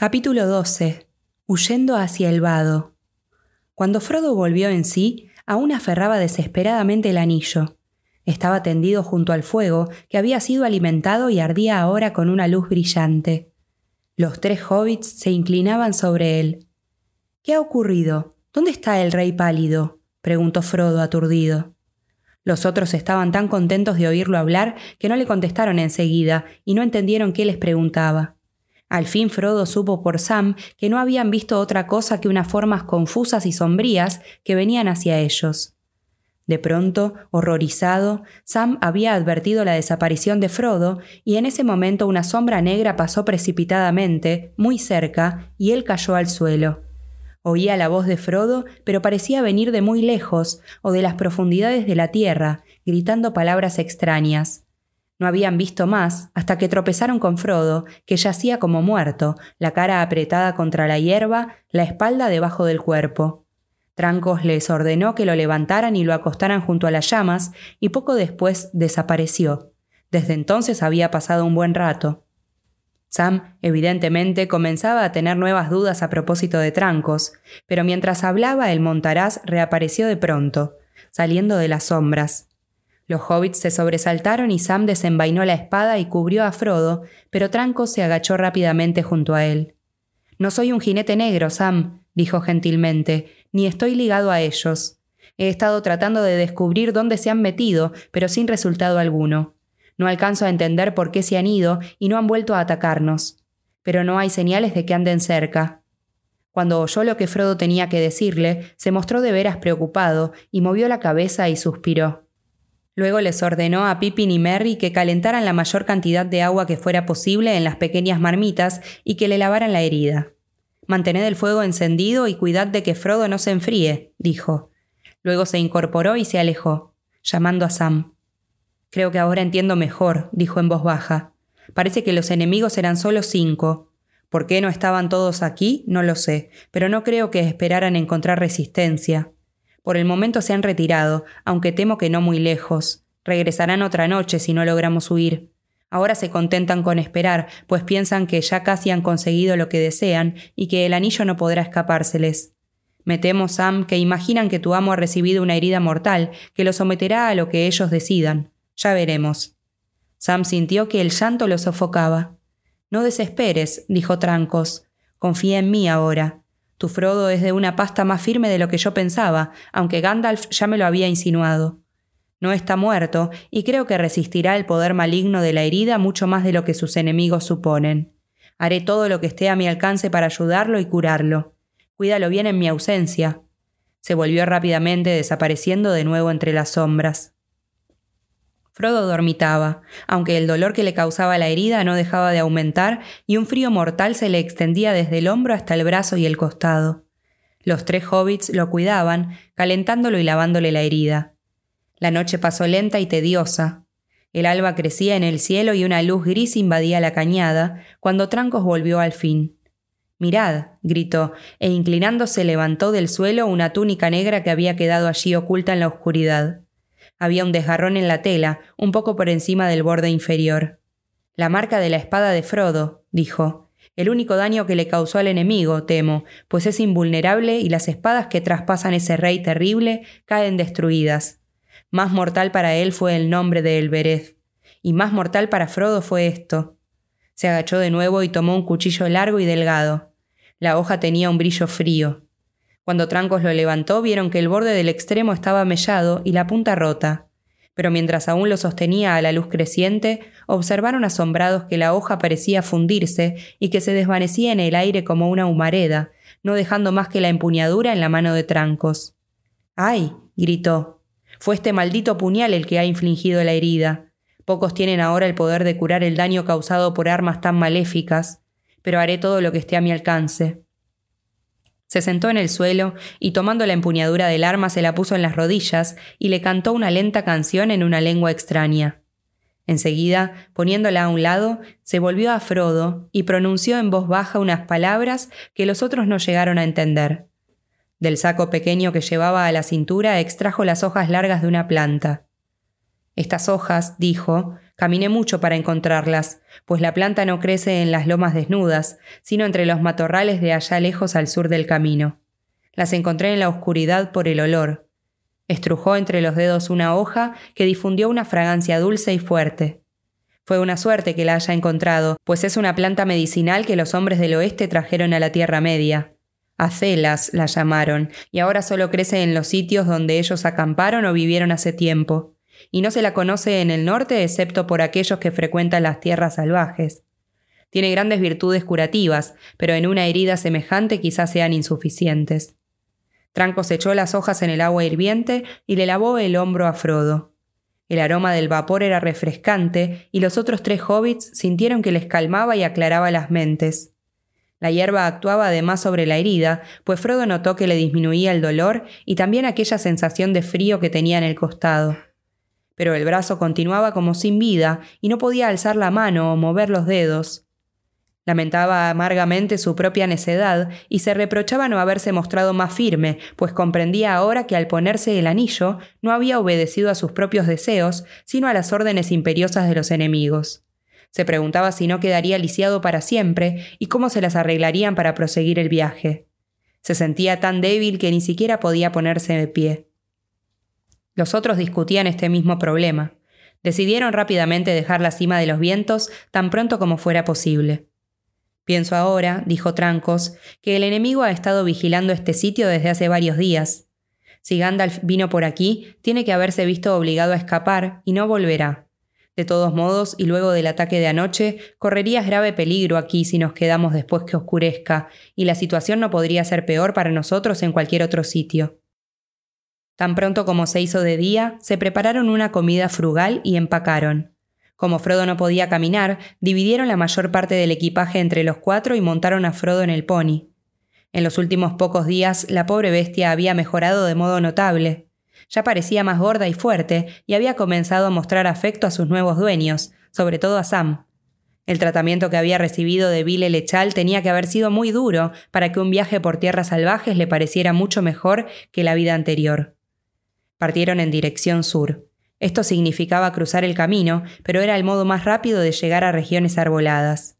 Capítulo 12. Huyendo hacia el vado. Cuando Frodo volvió en sí, aún aferraba desesperadamente el anillo. Estaba tendido junto al fuego, que había sido alimentado y ardía ahora con una luz brillante. Los tres hobbits se inclinaban sobre él. ¿Qué ha ocurrido? ¿Dónde está el rey pálido? preguntó Frodo aturdido. Los otros estaban tan contentos de oírlo hablar que no le contestaron enseguida y no entendieron qué les preguntaba. Al fin Frodo supo por Sam que no habían visto otra cosa que unas formas confusas y sombrías que venían hacia ellos. De pronto, horrorizado, Sam había advertido la desaparición de Frodo y en ese momento una sombra negra pasó precipitadamente, muy cerca, y él cayó al suelo. Oía la voz de Frodo, pero parecía venir de muy lejos o de las profundidades de la tierra, gritando palabras extrañas. No habían visto más hasta que tropezaron con Frodo, que yacía como muerto, la cara apretada contra la hierba, la espalda debajo del cuerpo. Trancos les ordenó que lo levantaran y lo acostaran junto a las llamas, y poco después desapareció. Desde entonces había pasado un buen rato. Sam, evidentemente, comenzaba a tener nuevas dudas a propósito de Trancos, pero mientras hablaba el montaraz reapareció de pronto, saliendo de las sombras. Los hobbits se sobresaltaron y Sam desenvainó la espada y cubrió a Frodo, pero Tranco se agachó rápidamente junto a él. No soy un jinete negro, Sam, dijo gentilmente, ni estoy ligado a ellos. He estado tratando de descubrir dónde se han metido, pero sin resultado alguno. No alcanzo a entender por qué se han ido y no han vuelto a atacarnos. Pero no hay señales de que anden cerca. Cuando oyó lo que Frodo tenía que decirle, se mostró de veras preocupado y movió la cabeza y suspiró. Luego les ordenó a Pippin y Merry que calentaran la mayor cantidad de agua que fuera posible en las pequeñas marmitas y que le lavaran la herida. Mantened el fuego encendido y cuidad de que Frodo no se enfríe, dijo. Luego se incorporó y se alejó, llamando a Sam. Creo que ahora entiendo mejor, dijo en voz baja. Parece que los enemigos eran solo cinco. ¿Por qué no estaban todos aquí? No lo sé, pero no creo que esperaran encontrar resistencia. Por el momento se han retirado, aunque temo que no muy lejos. Regresarán otra noche si no logramos huir. Ahora se contentan con esperar, pues piensan que ya casi han conseguido lo que desean y que el anillo no podrá escapárseles. Me temo, Sam, que imaginan que tu amo ha recibido una herida mortal, que lo someterá a lo que ellos decidan. Ya veremos. Sam sintió que el llanto lo sofocaba. No desesperes, dijo Trancos. Confía en mí ahora. Tu Frodo es de una pasta más firme de lo que yo pensaba, aunque Gandalf ya me lo había insinuado. No está muerto, y creo que resistirá el poder maligno de la herida mucho más de lo que sus enemigos suponen. Haré todo lo que esté a mi alcance para ayudarlo y curarlo. Cuídalo bien en mi ausencia. Se volvió rápidamente desapareciendo de nuevo entre las sombras. Frodo dormitaba, aunque el dolor que le causaba la herida no dejaba de aumentar y un frío mortal se le extendía desde el hombro hasta el brazo y el costado. Los tres hobbits lo cuidaban, calentándolo y lavándole la herida. La noche pasó lenta y tediosa. El alba crecía en el cielo y una luz gris invadía la cañada, cuando Trancos volvió al fin. Mirad, gritó, e inclinándose levantó del suelo una túnica negra que había quedado allí oculta en la oscuridad. Había un desgarrón en la tela, un poco por encima del borde inferior. La marca de la espada de Frodo, dijo. El único daño que le causó al enemigo, temo, pues es invulnerable y las espadas que traspasan ese rey terrible caen destruidas. Más mortal para él fue el nombre de Elbereth, y más mortal para Frodo fue esto. Se agachó de nuevo y tomó un cuchillo largo y delgado. La hoja tenía un brillo frío. Cuando Trancos lo levantó, vieron que el borde del extremo estaba mellado y la punta rota. Pero mientras aún lo sostenía a la luz creciente, observaron asombrados que la hoja parecía fundirse y que se desvanecía en el aire como una humareda, no dejando más que la empuñadura en la mano de Trancos. ¡Ay! gritó. Fue este maldito puñal el que ha infligido la herida. Pocos tienen ahora el poder de curar el daño causado por armas tan maléficas, pero haré todo lo que esté a mi alcance. Se sentó en el suelo y tomando la empuñadura del arma se la puso en las rodillas y le cantó una lenta canción en una lengua extraña. Enseguida, poniéndola a un lado, se volvió a Frodo y pronunció en voz baja unas palabras que los otros no llegaron a entender. Del saco pequeño que llevaba a la cintura extrajo las hojas largas de una planta. Estas hojas, dijo, Caminé mucho para encontrarlas, pues la planta no crece en las lomas desnudas, sino entre los matorrales de allá lejos al sur del camino. Las encontré en la oscuridad por el olor. Estrujó entre los dedos una hoja que difundió una fragancia dulce y fuerte. Fue una suerte que la haya encontrado, pues es una planta medicinal que los hombres del oeste trajeron a la Tierra Media. Acelas la llamaron, y ahora solo crece en los sitios donde ellos acamparon o vivieron hace tiempo y no se la conoce en el norte excepto por aquellos que frecuentan las tierras salvajes. Tiene grandes virtudes curativas, pero en una herida semejante quizás sean insuficientes. Trancos echó las hojas en el agua hirviente y le lavó el hombro a Frodo. El aroma del vapor era refrescante y los otros tres hobbits sintieron que les calmaba y aclaraba las mentes. La hierba actuaba además sobre la herida, pues Frodo notó que le disminuía el dolor y también aquella sensación de frío que tenía en el costado pero el brazo continuaba como sin vida y no podía alzar la mano o mover los dedos. Lamentaba amargamente su propia necedad y se reprochaba no haberse mostrado más firme, pues comprendía ahora que al ponerse el anillo no había obedecido a sus propios deseos, sino a las órdenes imperiosas de los enemigos. Se preguntaba si no quedaría lisiado para siempre y cómo se las arreglarían para proseguir el viaje. Se sentía tan débil que ni siquiera podía ponerse de pie. Los otros discutían este mismo problema. Decidieron rápidamente dejar la cima de los vientos tan pronto como fuera posible. Pienso ahora, dijo Trancos, que el enemigo ha estado vigilando este sitio desde hace varios días. Si Gandalf vino por aquí, tiene que haberse visto obligado a escapar y no volverá. De todos modos, y luego del ataque de anoche, correrías grave peligro aquí si nos quedamos después que oscurezca, y la situación no podría ser peor para nosotros en cualquier otro sitio. Tan pronto como se hizo de día, se prepararon una comida frugal y empacaron. Como Frodo no podía caminar, dividieron la mayor parte del equipaje entre los cuatro y montaron a Frodo en el pony. En los últimos pocos días, la pobre bestia había mejorado de modo notable. Ya parecía más gorda y fuerte, y había comenzado a mostrar afecto a sus nuevos dueños, sobre todo a Sam. El tratamiento que había recibido de Vile Lechal tenía que haber sido muy duro para que un viaje por tierras salvajes le pareciera mucho mejor que la vida anterior. Partieron en dirección sur. Esto significaba cruzar el camino, pero era el modo más rápido de llegar a regiones arboladas.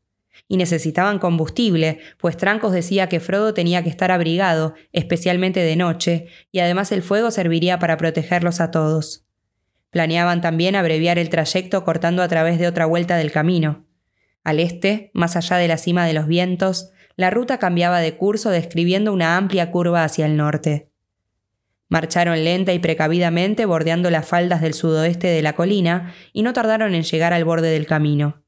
Y necesitaban combustible, pues Trancos decía que Frodo tenía que estar abrigado, especialmente de noche, y además el fuego serviría para protegerlos a todos. Planeaban también abreviar el trayecto cortando a través de otra vuelta del camino. Al este, más allá de la cima de los vientos, la ruta cambiaba de curso describiendo una amplia curva hacia el norte. Marcharon lenta y precavidamente bordeando las faldas del sudoeste de la colina y no tardaron en llegar al borde del camino.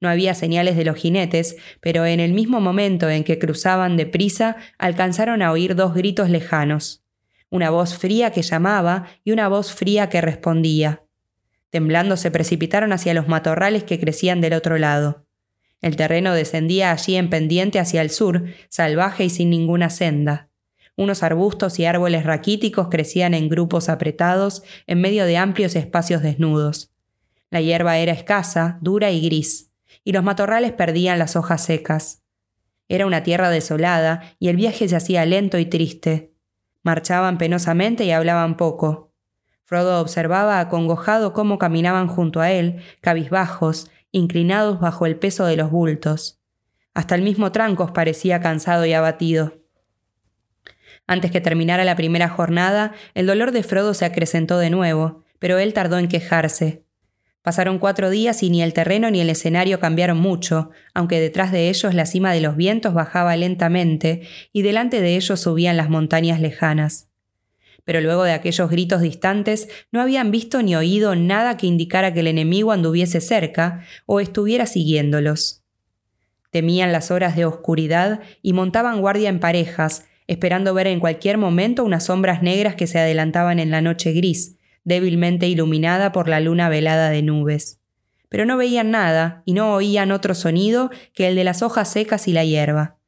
No había señales de los jinetes, pero en el mismo momento en que cruzaban deprisa alcanzaron a oír dos gritos lejanos, una voz fría que llamaba y una voz fría que respondía. Temblando se precipitaron hacia los matorrales que crecían del otro lado. El terreno descendía allí en pendiente hacia el sur, salvaje y sin ninguna senda. Unos arbustos y árboles raquíticos crecían en grupos apretados en medio de amplios espacios desnudos. La hierba era escasa, dura y gris, y los matorrales perdían las hojas secas. Era una tierra desolada y el viaje se hacía lento y triste. Marchaban penosamente y hablaban poco. Frodo observaba acongojado cómo caminaban junto a él, cabizbajos, inclinados bajo el peso de los bultos. Hasta el mismo Trancos parecía cansado y abatido. Antes que terminara la primera jornada, el dolor de Frodo se acrecentó de nuevo, pero él tardó en quejarse. Pasaron cuatro días y ni el terreno ni el escenario cambiaron mucho, aunque detrás de ellos la cima de los vientos bajaba lentamente y delante de ellos subían las montañas lejanas. Pero luego de aquellos gritos distantes no habían visto ni oído nada que indicara que el enemigo anduviese cerca o estuviera siguiéndolos. Temían las horas de oscuridad y montaban guardia en parejas, esperando ver en cualquier momento unas sombras negras que se adelantaban en la noche gris, débilmente iluminada por la luna velada de nubes. Pero no veían nada y no oían otro sonido que el de las hojas secas y la hierba.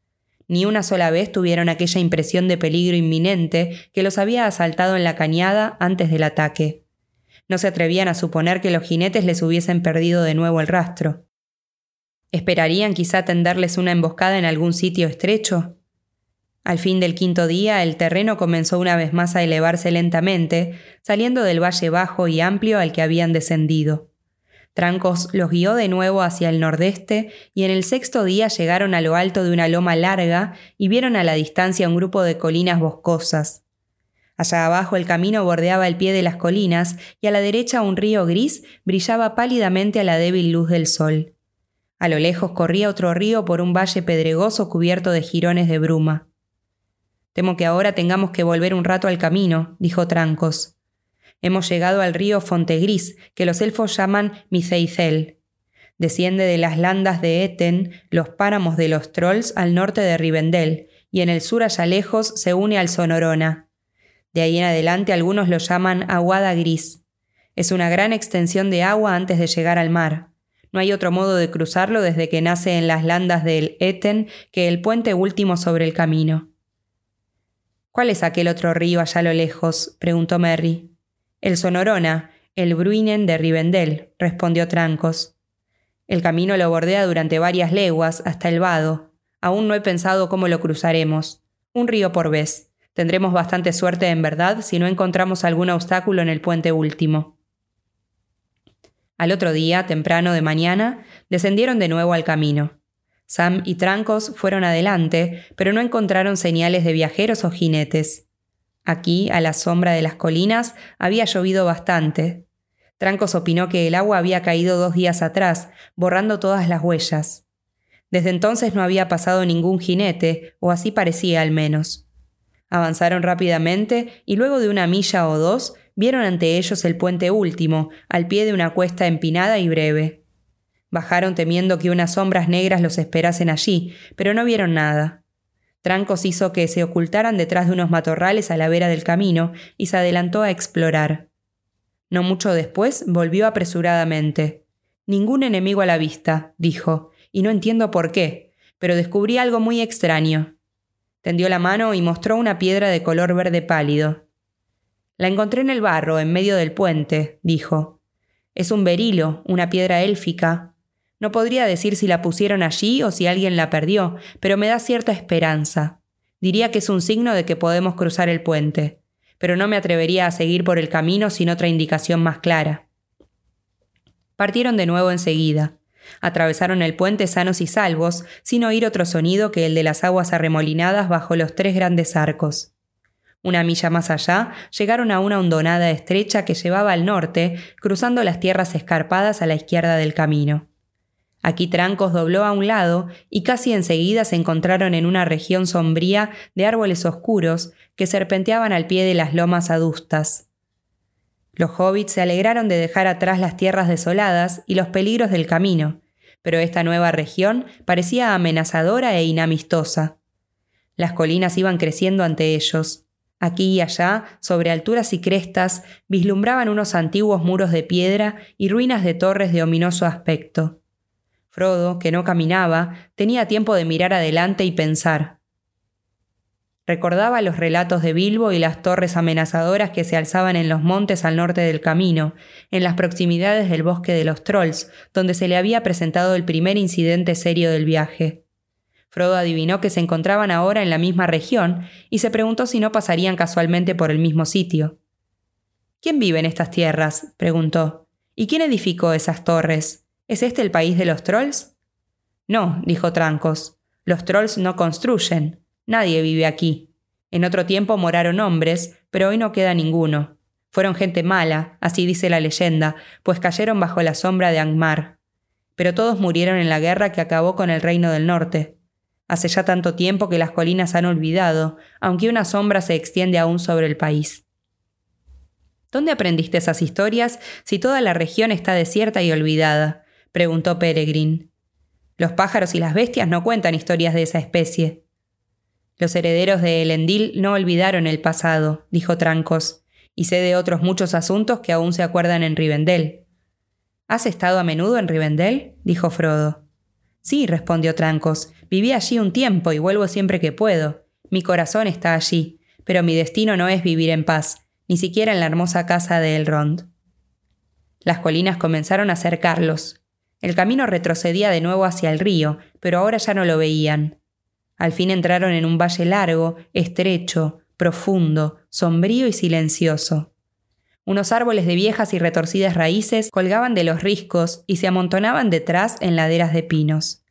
Ni una sola vez tuvieron aquella impresión de peligro inminente que los había asaltado en la cañada antes del ataque. No se atrevían a suponer que los jinetes les hubiesen perdido de nuevo el rastro. ¿Esperarían quizá tenderles una emboscada en algún sitio estrecho? Al fin del quinto día el terreno comenzó una vez más a elevarse lentamente, saliendo del valle bajo y amplio al que habían descendido. Trancos los guió de nuevo hacia el nordeste y en el sexto día llegaron a lo alto de una loma larga y vieron a la distancia un grupo de colinas boscosas. Allá abajo el camino bordeaba el pie de las colinas y a la derecha un río gris brillaba pálidamente a la débil luz del sol. A lo lejos corría otro río por un valle pedregoso cubierto de jirones de bruma. Temo que ahora tengamos que volver un rato al camino, dijo Trancos. Hemos llegado al río Fontegris, que los elfos llaman Miceicel. Desciende de las landas de Eten, los páramos de los trolls al norte de Rivendell, y en el sur allá lejos se une al Sonorona. De ahí en adelante algunos lo llaman Aguada Gris. Es una gran extensión de agua antes de llegar al mar. No hay otro modo de cruzarlo desde que nace en las landas del Eten que el puente último sobre el camino. ¿Cuál es aquel otro río allá a lo lejos? preguntó Merry. El Sonorona, el Bruinen de Rivendell, respondió Trancos. El camino lo bordea durante varias leguas hasta el vado. Aún no he pensado cómo lo cruzaremos. Un río por vez. Tendremos bastante suerte en verdad si no encontramos algún obstáculo en el puente último. Al otro día, temprano de mañana, descendieron de nuevo al camino. Sam y Trancos fueron adelante, pero no encontraron señales de viajeros o jinetes. Aquí, a la sombra de las colinas, había llovido bastante. Trancos opinó que el agua había caído dos días atrás, borrando todas las huellas. Desde entonces no había pasado ningún jinete, o así parecía al menos. Avanzaron rápidamente y luego de una milla o dos vieron ante ellos el puente último, al pie de una cuesta empinada y breve. Bajaron temiendo que unas sombras negras los esperasen allí, pero no vieron nada. Trancos hizo que se ocultaran detrás de unos matorrales a la vera del camino y se adelantó a explorar. No mucho después volvió apresuradamente. Ningún enemigo a la vista, dijo, y no entiendo por qué, pero descubrí algo muy extraño. Tendió la mano y mostró una piedra de color verde pálido. La encontré en el barro, en medio del puente, dijo. Es un berilo, una piedra élfica. No podría decir si la pusieron allí o si alguien la perdió, pero me da cierta esperanza. Diría que es un signo de que podemos cruzar el puente, pero no me atrevería a seguir por el camino sin otra indicación más clara. Partieron de nuevo enseguida. Atravesaron el puente sanos y salvos, sin oír otro sonido que el de las aguas arremolinadas bajo los tres grandes arcos. Una milla más allá, llegaron a una hondonada estrecha que llevaba al norte, cruzando las tierras escarpadas a la izquierda del camino. Aquí Trancos dobló a un lado y casi enseguida se encontraron en una región sombría de árboles oscuros que serpenteaban al pie de las lomas adustas. Los hobbits se alegraron de dejar atrás las tierras desoladas y los peligros del camino, pero esta nueva región parecía amenazadora e inamistosa. Las colinas iban creciendo ante ellos. Aquí y allá, sobre alturas y crestas, vislumbraban unos antiguos muros de piedra y ruinas de torres de ominoso aspecto. Frodo, que no caminaba, tenía tiempo de mirar adelante y pensar. Recordaba los relatos de Bilbo y las torres amenazadoras que se alzaban en los montes al norte del camino, en las proximidades del bosque de los trolls, donde se le había presentado el primer incidente serio del viaje. Frodo adivinó que se encontraban ahora en la misma región y se preguntó si no pasarían casualmente por el mismo sitio. ¿Quién vive en estas tierras? preguntó. ¿Y quién edificó esas torres? ¿Es este el país de los trolls? No, dijo Trancos. Los trolls no construyen. Nadie vive aquí. En otro tiempo moraron hombres, pero hoy no queda ninguno. Fueron gente mala, así dice la leyenda, pues cayeron bajo la sombra de Angmar. Pero todos murieron en la guerra que acabó con el reino del norte. Hace ya tanto tiempo que las colinas han olvidado, aunque una sombra se extiende aún sobre el país. ¿Dónde aprendiste esas historias si toda la región está desierta y olvidada? Preguntó Peregrin. Los pájaros y las bestias no cuentan historias de esa especie. Los herederos de Elendil no olvidaron el pasado, dijo Trancos, y sé de otros muchos asuntos que aún se acuerdan en Rivendell. ¿Has estado a menudo en Rivendell? dijo Frodo. Sí, respondió Trancos. Viví allí un tiempo y vuelvo siempre que puedo. Mi corazón está allí, pero mi destino no es vivir en paz, ni siquiera en la hermosa casa de Elrond. Las colinas comenzaron a cercarlos. El camino retrocedía de nuevo hacia el río, pero ahora ya no lo veían. Al fin entraron en un valle largo, estrecho, profundo, sombrío y silencioso. Unos árboles de viejas y retorcidas raíces colgaban de los riscos y se amontonaban detrás en laderas de pinos.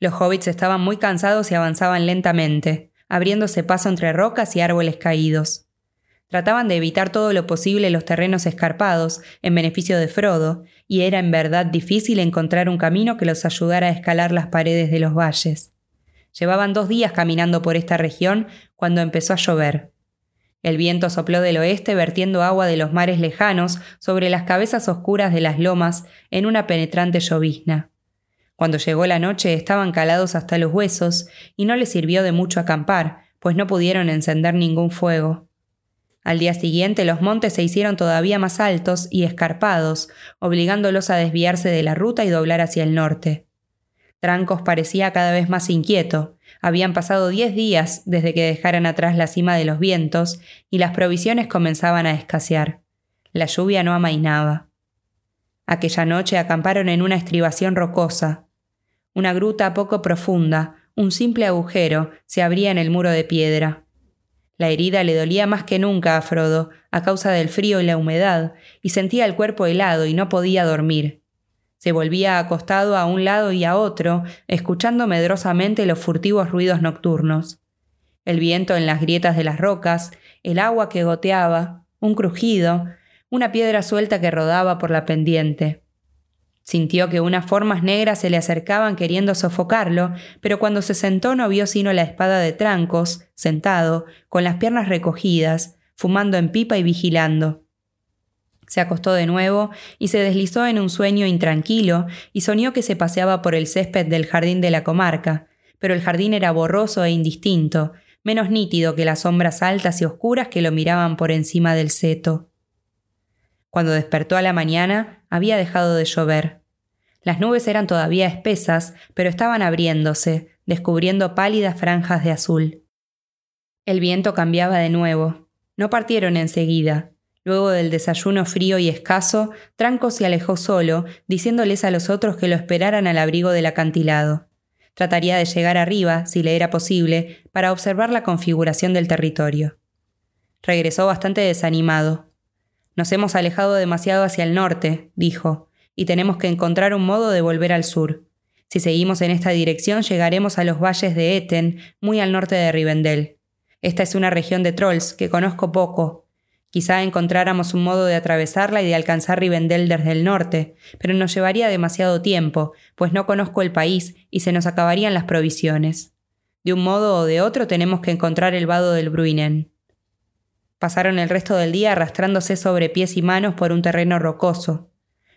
Los hobbits estaban muy cansados y avanzaban lentamente, abriéndose paso entre rocas y árboles caídos. Trataban de evitar todo lo posible los terrenos escarpados, en beneficio de Frodo, y era en verdad difícil encontrar un camino que los ayudara a escalar las paredes de los valles. Llevaban dos días caminando por esta región cuando empezó a llover. El viento sopló del oeste vertiendo agua de los mares lejanos sobre las cabezas oscuras de las lomas en una penetrante llovizna. Cuando llegó la noche estaban calados hasta los huesos y no les sirvió de mucho acampar, pues no pudieron encender ningún fuego. Al día siguiente los montes se hicieron todavía más altos y escarpados, obligándolos a desviarse de la ruta y doblar hacia el norte. Trancos parecía cada vez más inquieto. Habían pasado diez días desde que dejaran atrás la cima de los vientos y las provisiones comenzaban a escasear. La lluvia no amainaba. Aquella noche acamparon en una estribación rocosa. Una gruta poco profunda, un simple agujero, se abría en el muro de piedra. La herida le dolía más que nunca a Frodo, a causa del frío y la humedad, y sentía el cuerpo helado y no podía dormir. Se volvía acostado a un lado y a otro, escuchando medrosamente los furtivos ruidos nocturnos. El viento en las grietas de las rocas, el agua que goteaba, un crujido, una piedra suelta que rodaba por la pendiente. Sintió que unas formas negras se le acercaban queriendo sofocarlo, pero cuando se sentó no vio sino la espada de trancos, sentado, con las piernas recogidas, fumando en pipa y vigilando. Se acostó de nuevo y se deslizó en un sueño intranquilo y soñó que se paseaba por el césped del jardín de la comarca, pero el jardín era borroso e indistinto, menos nítido que las sombras altas y oscuras que lo miraban por encima del seto. Cuando despertó a la mañana, había dejado de llover. Las nubes eran todavía espesas, pero estaban abriéndose, descubriendo pálidas franjas de azul. El viento cambiaba de nuevo. No partieron enseguida. Luego del desayuno frío y escaso, Tranco se alejó solo, diciéndoles a los otros que lo esperaran al abrigo del acantilado. Trataría de llegar arriba, si le era posible, para observar la configuración del territorio. Regresó bastante desanimado. Nos hemos alejado demasiado hacia el norte, dijo, y tenemos que encontrar un modo de volver al sur. Si seguimos en esta dirección llegaremos a los valles de Eten, muy al norte de Rivendell. Esta es una región de trolls que conozco poco. Quizá encontráramos un modo de atravesarla y de alcanzar Rivendell desde el norte, pero nos llevaría demasiado tiempo, pues no conozco el país y se nos acabarían las provisiones. De un modo o de otro tenemos que encontrar el vado del Bruinen. Pasaron el resto del día arrastrándose sobre pies y manos por un terreno rocoso.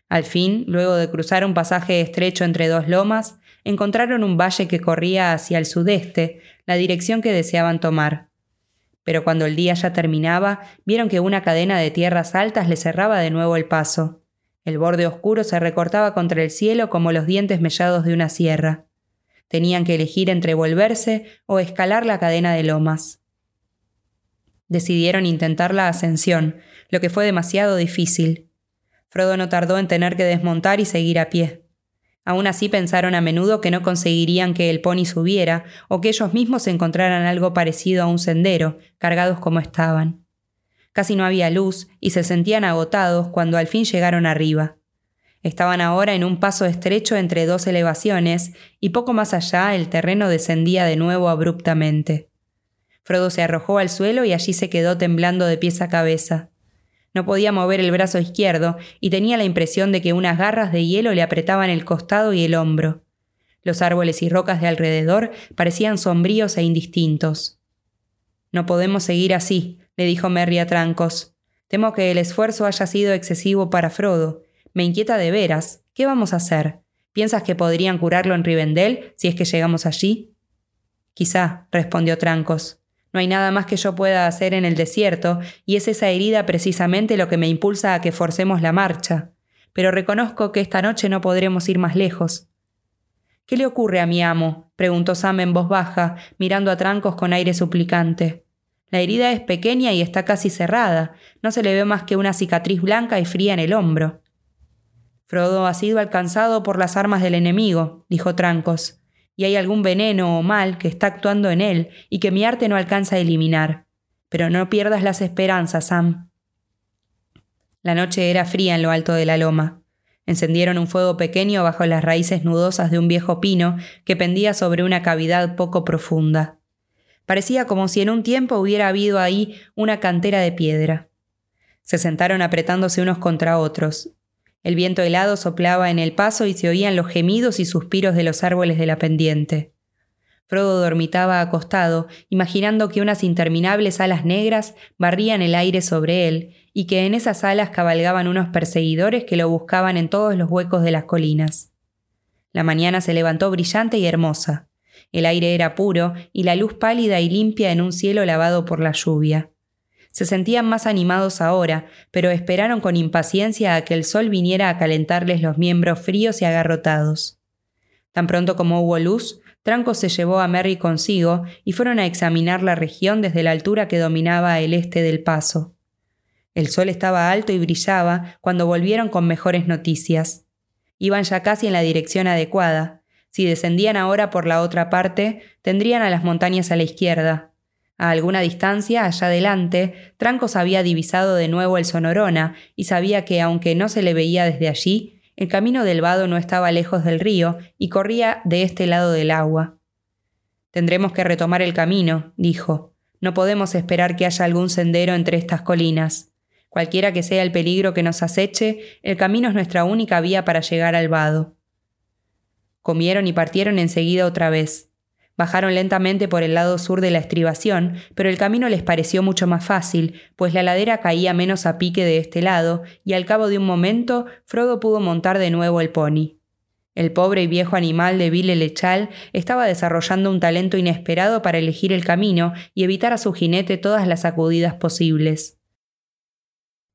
Al fin, luego de cruzar un pasaje estrecho entre dos lomas, encontraron un valle que corría hacia el sudeste, la dirección que deseaban tomar. Pero cuando el día ya terminaba, vieron que una cadena de tierras altas le cerraba de nuevo el paso. El borde oscuro se recortaba contra el cielo como los dientes mellados de una sierra. Tenían que elegir entre volverse o escalar la cadena de lomas. Decidieron intentar la ascensión, lo que fue demasiado difícil. Frodo no tardó en tener que desmontar y seguir a pie. Aún así pensaron a menudo que no conseguirían que el pony subiera o que ellos mismos encontraran algo parecido a un sendero, cargados como estaban. Casi no había luz y se sentían agotados cuando al fin llegaron arriba. Estaban ahora en un paso estrecho entre dos elevaciones y poco más allá el terreno descendía de nuevo abruptamente. Frodo se arrojó al suelo y allí se quedó temblando de pies a cabeza. No podía mover el brazo izquierdo y tenía la impresión de que unas garras de hielo le apretaban el costado y el hombro. Los árboles y rocas de alrededor parecían sombríos e indistintos. No podemos seguir así, le dijo Merry a Trancos. Temo que el esfuerzo haya sido excesivo para Frodo. Me inquieta de veras. ¿Qué vamos a hacer? ¿Piensas que podrían curarlo en Rivendell si es que llegamos allí? Quizá, respondió Trancos. No hay nada más que yo pueda hacer en el desierto, y es esa herida precisamente lo que me impulsa a que forcemos la marcha. Pero reconozco que esta noche no podremos ir más lejos. ¿Qué le ocurre a mi amo? preguntó Sam en voz baja, mirando a Trancos con aire suplicante. La herida es pequeña y está casi cerrada, no se le ve más que una cicatriz blanca y fría en el hombro. Frodo ha sido alcanzado por las armas del enemigo, dijo Trancos y hay algún veneno o mal que está actuando en él y que mi arte no alcanza a eliminar. Pero no pierdas las esperanzas, Sam. La noche era fría en lo alto de la loma. Encendieron un fuego pequeño bajo las raíces nudosas de un viejo pino que pendía sobre una cavidad poco profunda. Parecía como si en un tiempo hubiera habido ahí una cantera de piedra. Se sentaron apretándose unos contra otros. El viento helado soplaba en el paso y se oían los gemidos y suspiros de los árboles de la pendiente. Frodo dormitaba acostado, imaginando que unas interminables alas negras barrían el aire sobre él y que en esas alas cabalgaban unos perseguidores que lo buscaban en todos los huecos de las colinas. La mañana se levantó brillante y hermosa. El aire era puro y la luz pálida y limpia en un cielo lavado por la lluvia. Se sentían más animados ahora, pero esperaron con impaciencia a que el sol viniera a calentarles los miembros fríos y agarrotados. Tan pronto como hubo luz, Tranco se llevó a Merry consigo y fueron a examinar la región desde la altura que dominaba el este del paso. El sol estaba alto y brillaba cuando volvieron con mejores noticias. Iban ya casi en la dirección adecuada. Si descendían ahora por la otra parte, tendrían a las montañas a la izquierda. A alguna distancia, allá adelante, Trancos había divisado de nuevo el Sonorona y sabía que, aunque no se le veía desde allí, el camino del vado no estaba lejos del río y corría de este lado del agua. Tendremos que retomar el camino, dijo. No podemos esperar que haya algún sendero entre estas colinas. Cualquiera que sea el peligro que nos aceche, el camino es nuestra única vía para llegar al vado. Comieron y partieron enseguida otra vez. Bajaron lentamente por el lado sur de la estribación, pero el camino les pareció mucho más fácil, pues la ladera caía menos a pique de este lado, y al cabo de un momento Frodo pudo montar de nuevo el pony. El pobre y viejo animal de Vile Lechal estaba desarrollando un talento inesperado para elegir el camino y evitar a su jinete todas las sacudidas posibles.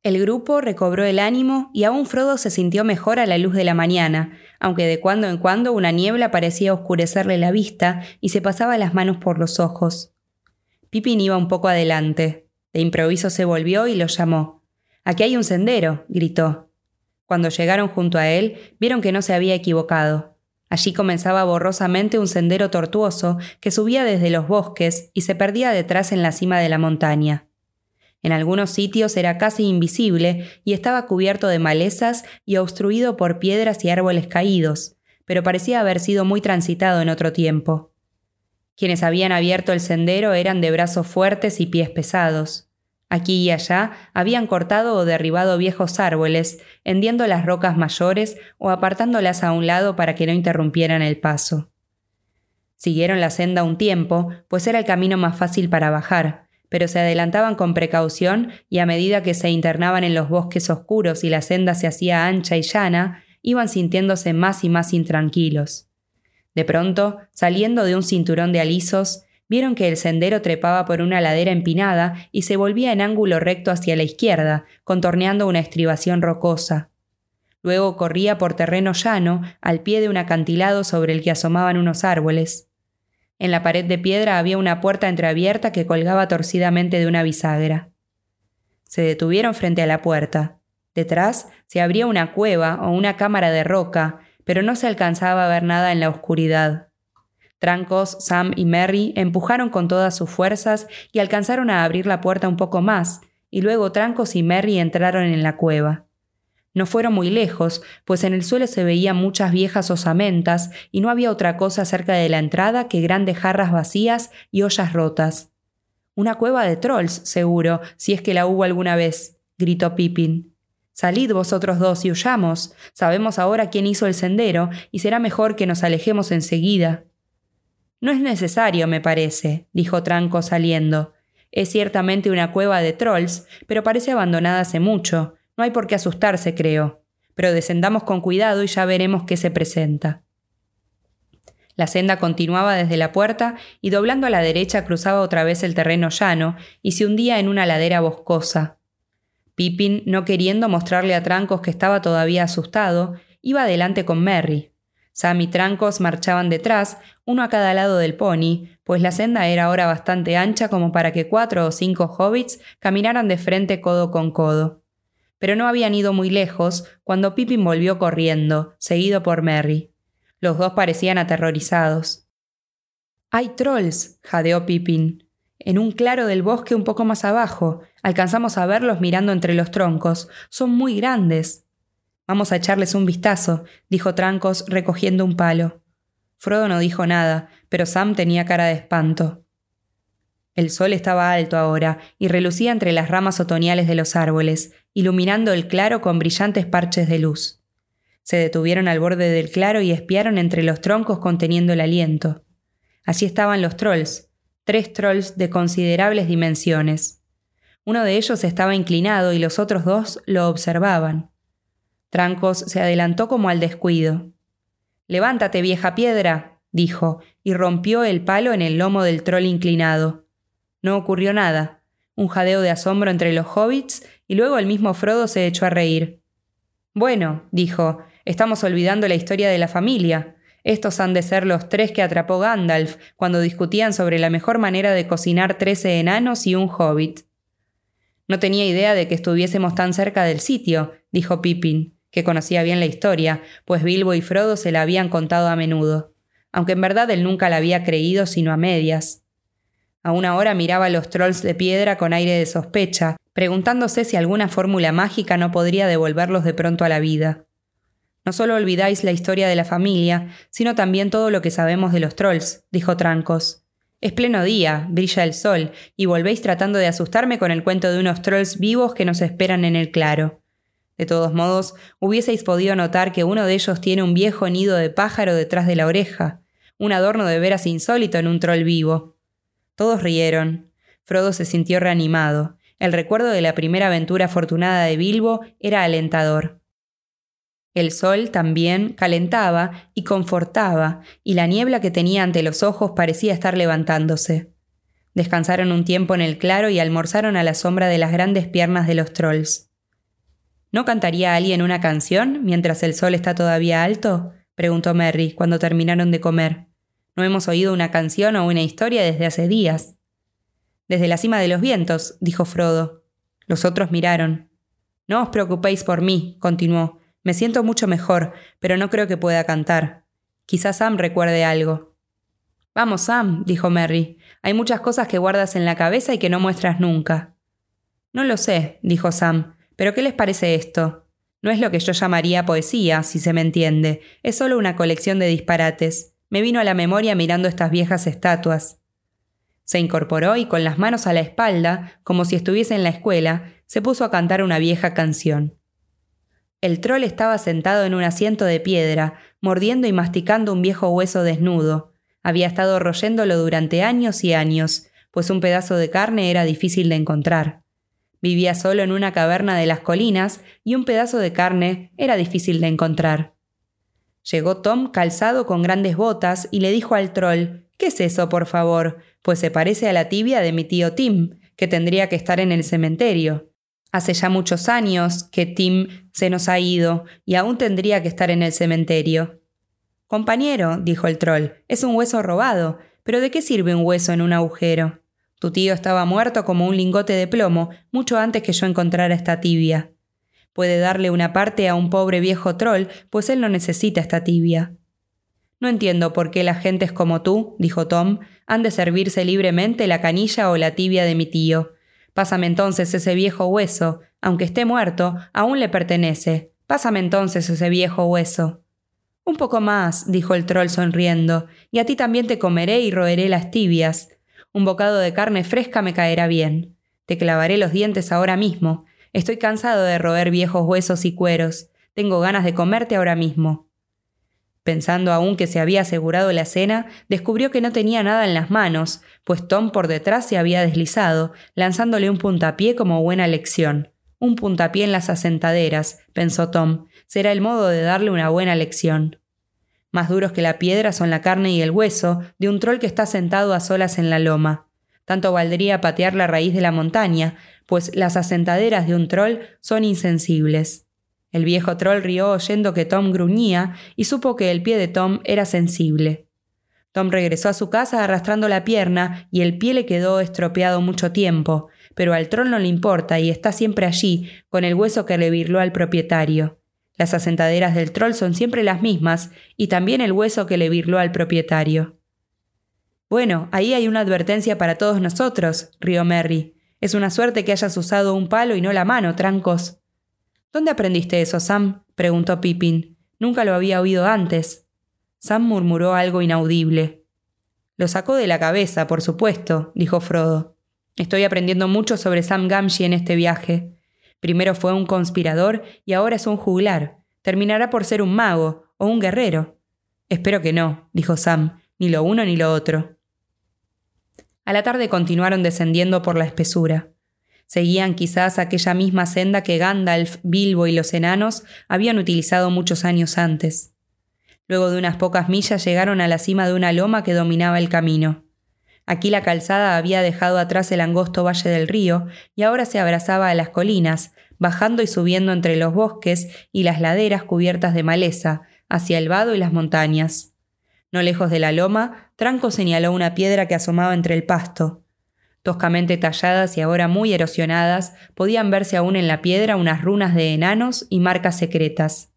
El grupo recobró el ánimo y aún Frodo se sintió mejor a la luz de la mañana, aunque de cuando en cuando una niebla parecía oscurecerle la vista y se pasaba las manos por los ojos. Pippin iba un poco adelante. De improviso se volvió y lo llamó. Aquí hay un sendero, gritó. Cuando llegaron junto a él, vieron que no se había equivocado. Allí comenzaba borrosamente un sendero tortuoso que subía desde los bosques y se perdía detrás en la cima de la montaña. En algunos sitios era casi invisible y estaba cubierto de malezas y obstruido por piedras y árboles caídos, pero parecía haber sido muy transitado en otro tiempo. Quienes habían abierto el sendero eran de brazos fuertes y pies pesados. Aquí y allá habían cortado o derribado viejos árboles, hendiendo las rocas mayores o apartándolas a un lado para que no interrumpieran el paso. Siguieron la senda un tiempo, pues era el camino más fácil para bajar, pero se adelantaban con precaución y a medida que se internaban en los bosques oscuros y la senda se hacía ancha y llana, iban sintiéndose más y más intranquilos. De pronto, saliendo de un cinturón de alisos, vieron que el sendero trepaba por una ladera empinada y se volvía en ángulo recto hacia la izquierda, contorneando una estribación rocosa. Luego corría por terreno llano, al pie de un acantilado sobre el que asomaban unos árboles. En la pared de piedra había una puerta entreabierta que colgaba torcidamente de una bisagra. Se detuvieron frente a la puerta. Detrás se abría una cueva o una cámara de roca, pero no se alcanzaba a ver nada en la oscuridad. Trancos, Sam y Mary empujaron con todas sus fuerzas y alcanzaron a abrir la puerta un poco más, y luego Trancos y Mary entraron en la cueva. No fueron muy lejos, pues en el suelo se veían muchas viejas osamentas y no había otra cosa cerca de la entrada que grandes jarras vacías y ollas rotas. Una cueva de trolls, seguro, si es que la hubo alguna vez, gritó Pippin. Salid vosotros dos y huyamos. Sabemos ahora quién hizo el sendero y será mejor que nos alejemos enseguida. No es necesario, me parece, dijo Tranco saliendo. Es ciertamente una cueva de trolls, pero parece abandonada hace mucho. No hay por qué asustarse, creo, pero descendamos con cuidado y ya veremos qué se presenta. La senda continuaba desde la puerta y doblando a la derecha cruzaba otra vez el terreno llano y se hundía en una ladera boscosa. Pippin, no queriendo mostrarle a Trancos que estaba todavía asustado, iba adelante con Merry. Sam y Trancos marchaban detrás, uno a cada lado del pony, pues la senda era ahora bastante ancha como para que cuatro o cinco hobbits caminaran de frente codo con codo pero no habían ido muy lejos cuando Pippin volvió corriendo, seguido por Merry. Los dos parecían aterrorizados. ¡Hay trolls! jadeó Pippin. en un claro del bosque un poco más abajo. Alcanzamos a verlos mirando entre los troncos. Son muy grandes. Vamos a echarles un vistazo, dijo Trancos recogiendo un palo. Frodo no dijo nada, pero Sam tenía cara de espanto. El sol estaba alto ahora y relucía entre las ramas otoñales de los árboles, iluminando el claro con brillantes parches de luz. Se detuvieron al borde del claro y espiaron entre los troncos conteniendo el aliento. Allí estaban los trolls, tres trolls de considerables dimensiones. Uno de ellos estaba inclinado y los otros dos lo observaban. Trancos se adelantó como al descuido. Levántate, vieja piedra, dijo, y rompió el palo en el lomo del troll inclinado. No ocurrió nada. Un jadeo de asombro entre los hobbits, y luego el mismo Frodo se echó a reír. Bueno, dijo, estamos olvidando la historia de la familia. Estos han de ser los tres que atrapó Gandalf cuando discutían sobre la mejor manera de cocinar trece enanos y un hobbit. No tenía idea de que estuviésemos tan cerca del sitio, dijo Pippin que conocía bien la historia, pues Bilbo y Frodo se la habían contado a menudo, aunque en verdad él nunca la había creído sino a medias. Aún ahora miraba a los trolls de piedra con aire de sospecha, preguntándose si alguna fórmula mágica no podría devolverlos de pronto a la vida. No solo olvidáis la historia de la familia, sino también todo lo que sabemos de los trolls, dijo Trancos. Es pleno día, brilla el sol, y volvéis tratando de asustarme con el cuento de unos trolls vivos que nos esperan en el claro. De todos modos, hubieseis podido notar que uno de ellos tiene un viejo nido de pájaro detrás de la oreja, un adorno de veras insólito en un troll vivo. Todos rieron. Frodo se sintió reanimado. El recuerdo de la primera aventura afortunada de Bilbo era alentador. El sol también calentaba y confortaba, y la niebla que tenía ante los ojos parecía estar levantándose. Descansaron un tiempo en el claro y almorzaron a la sombra de las grandes piernas de los trolls. ¿No cantaría alguien una canción mientras el sol está todavía alto? preguntó Merry cuando terminaron de comer. No hemos oído una canción o una historia desde hace días. Desde la cima de los vientos, dijo Frodo. Los otros miraron. No os preocupéis por mí, continuó. Me siento mucho mejor, pero no creo que pueda cantar. Quizás Sam recuerde algo. Vamos, Sam, dijo Merry. Hay muchas cosas que guardas en la cabeza y que no muestras nunca. No lo sé, dijo Sam. Pero ¿qué les parece esto? No es lo que yo llamaría poesía, si se me entiende, es solo una colección de disparates. Me vino a la memoria mirando estas viejas estatuas. Se incorporó y con las manos a la espalda, como si estuviese en la escuela, se puso a cantar una vieja canción. El troll estaba sentado en un asiento de piedra, mordiendo y masticando un viejo hueso desnudo. Había estado royéndolo durante años y años, pues un pedazo de carne era difícil de encontrar. Vivía solo en una caverna de las colinas y un pedazo de carne era difícil de encontrar. Llegó Tom calzado con grandes botas y le dijo al troll ¿Qué es eso, por favor? Pues se parece a la tibia de mi tío Tim, que tendría que estar en el cementerio. Hace ya muchos años que Tim se nos ha ido y aún tendría que estar en el cementerio. Compañero, dijo el troll, es un hueso robado, pero ¿de qué sirve un hueso en un agujero? Tu tío estaba muerto como un lingote de plomo mucho antes que yo encontrara esta tibia. Puede darle una parte a un pobre viejo troll, pues él no necesita esta tibia. No entiendo por qué las gentes como tú, dijo Tom, han de servirse libremente la canilla o la tibia de mi tío. Pásame entonces ese viejo hueso, aunque esté muerto, aún le pertenece. Pásame entonces ese viejo hueso. Un poco más, dijo el troll sonriendo, y a ti también te comeré y roeré las tibias. Un bocado de carne fresca me caerá bien. Te clavaré los dientes ahora mismo. Estoy cansado de roer viejos huesos y cueros. Tengo ganas de comerte ahora mismo. Pensando aún que se había asegurado la cena, descubrió que no tenía nada en las manos, pues Tom por detrás se había deslizado, lanzándole un puntapié como buena lección. Un puntapié en las asentaderas, pensó Tom, será el modo de darle una buena lección. Más duros que la piedra son la carne y el hueso de un troll que está sentado a solas en la loma. Tanto valdría patear la raíz de la montaña, pues las asentaderas de un troll son insensibles. El viejo troll rió oyendo que Tom gruñía y supo que el pie de Tom era sensible. Tom regresó a su casa arrastrando la pierna y el pie le quedó estropeado mucho tiempo, pero al troll no le importa y está siempre allí, con el hueso que le virló al propietario. Las asentaderas del troll son siempre las mismas y también el hueso que le virló al propietario. Bueno, ahí hay una advertencia para todos nosotros, rió Merry. Es una suerte que hayas usado un palo y no la mano, trancos. ¿Dónde aprendiste eso, Sam? preguntó Pippin. Nunca lo había oído antes. Sam murmuró algo inaudible. Lo sacó de la cabeza, por supuesto, dijo Frodo. Estoy aprendiendo mucho sobre Sam Gamgee en este viaje. Primero fue un conspirador y ahora es un juglar. Terminará por ser un mago o un guerrero. Espero que no, dijo Sam, ni lo uno ni lo otro. A la tarde continuaron descendiendo por la espesura. Seguían quizás aquella misma senda que Gandalf, Bilbo y los enanos habían utilizado muchos años antes. Luego de unas pocas millas llegaron a la cima de una loma que dominaba el camino. Aquí la calzada había dejado atrás el angosto valle del río y ahora se abrazaba a las colinas, bajando y subiendo entre los bosques y las laderas cubiertas de maleza, hacia el vado y las montañas. No lejos de la loma, Tranco señaló una piedra que asomaba entre el pasto. Toscamente talladas y ahora muy erosionadas, podían verse aún en la piedra unas runas de enanos y marcas secretas.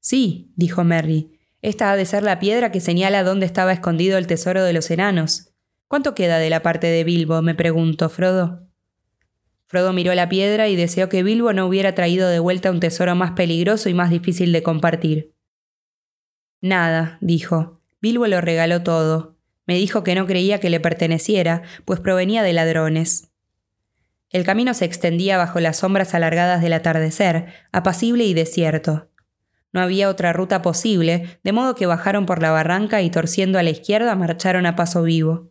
Sí, dijo Merry, esta ha de ser la piedra que señala dónde estaba escondido el tesoro de los enanos. ¿Cuánto queda de la parte de Bilbo? me preguntó Frodo. Frodo miró la piedra y deseó que Bilbo no hubiera traído de vuelta un tesoro más peligroso y más difícil de compartir. Nada, dijo. Bilbo lo regaló todo. Me dijo que no creía que le perteneciera, pues provenía de ladrones. El camino se extendía bajo las sombras alargadas del atardecer, apacible y desierto. No había otra ruta posible, de modo que bajaron por la barranca y torciendo a la izquierda marcharon a paso vivo.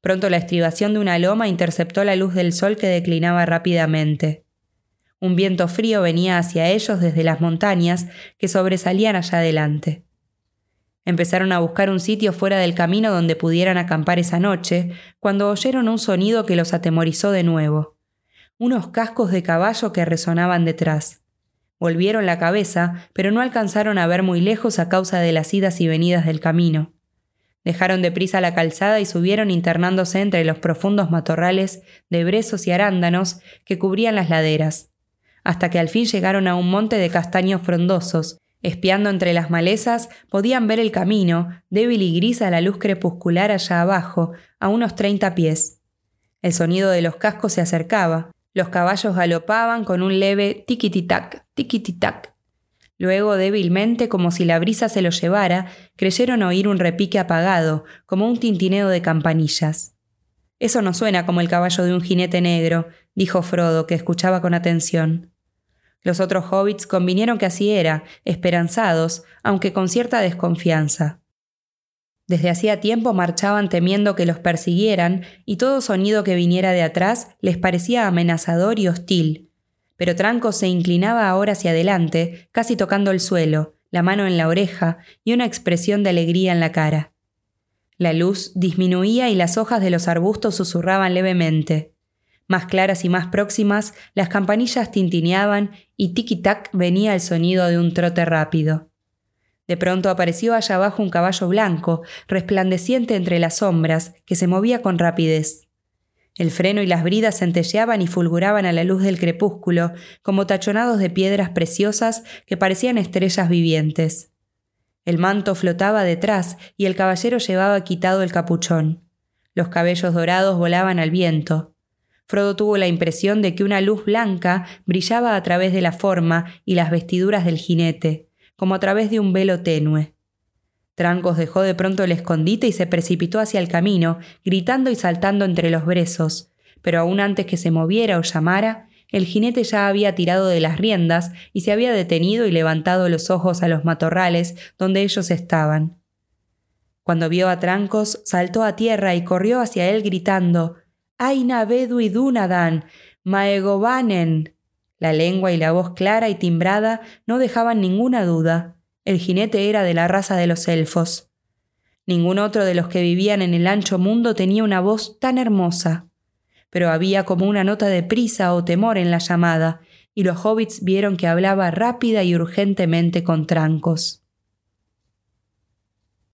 Pronto la estribación de una loma interceptó la luz del sol que declinaba rápidamente. Un viento frío venía hacia ellos desde las montañas que sobresalían allá adelante. Empezaron a buscar un sitio fuera del camino donde pudieran acampar esa noche, cuando oyeron un sonido que los atemorizó de nuevo. Unos cascos de caballo que resonaban detrás. Volvieron la cabeza, pero no alcanzaron a ver muy lejos a causa de las idas y venidas del camino. Dejaron deprisa la calzada y subieron internándose entre los profundos matorrales de brezos y arándanos que cubrían las laderas, hasta que al fin llegaron a un monte de castaños frondosos. Espiando entre las malezas, podían ver el camino, débil y gris a la luz crepuscular allá abajo, a unos treinta pies. El sonido de los cascos se acercaba, los caballos galopaban con un leve tiquititac, tiquititac. Luego, débilmente, como si la brisa se los llevara, creyeron oír un repique apagado, como un tintineo de campanillas. Eso no suena como el caballo de un jinete negro, dijo Frodo, que escuchaba con atención. Los otros hobbits convinieron que así era, esperanzados, aunque con cierta desconfianza. Desde hacía tiempo marchaban temiendo que los persiguieran y todo sonido que viniera de atrás les parecía amenazador y hostil. Pero Tranco se inclinaba ahora hacia adelante, casi tocando el suelo, la mano en la oreja y una expresión de alegría en la cara. La luz disminuía y las hojas de los arbustos susurraban levemente. Más claras y más próximas, las campanillas tintineaban y tiki-tac venía el sonido de un trote rápido. De pronto apareció allá abajo un caballo blanco, resplandeciente entre las sombras, que se movía con rapidez. El freno y las bridas centelleaban y fulguraban a la luz del crepúsculo, como tachonados de piedras preciosas que parecían estrellas vivientes. El manto flotaba detrás y el caballero llevaba quitado el capuchón. Los cabellos dorados volaban al viento. Frodo tuvo la impresión de que una luz blanca brillaba a través de la forma y las vestiduras del jinete como a través de un velo tenue. Trancos dejó de pronto el escondite y se precipitó hacia el camino, gritando y saltando entre los brezos, pero aún antes que se moviera o llamara, el jinete ya había tirado de las riendas y se había detenido y levantado los ojos a los matorrales donde ellos estaban. Cuando vio a Trancos, saltó a tierra y corrió hacia él gritando Aina Bedu y Dunadan, Maegobanen. La lengua y la voz clara y timbrada no dejaban ninguna duda. El jinete era de la raza de los elfos. Ningún otro de los que vivían en el ancho mundo tenía una voz tan hermosa. Pero había como una nota de prisa o temor en la llamada, y los hobbits vieron que hablaba rápida y urgentemente con trancos.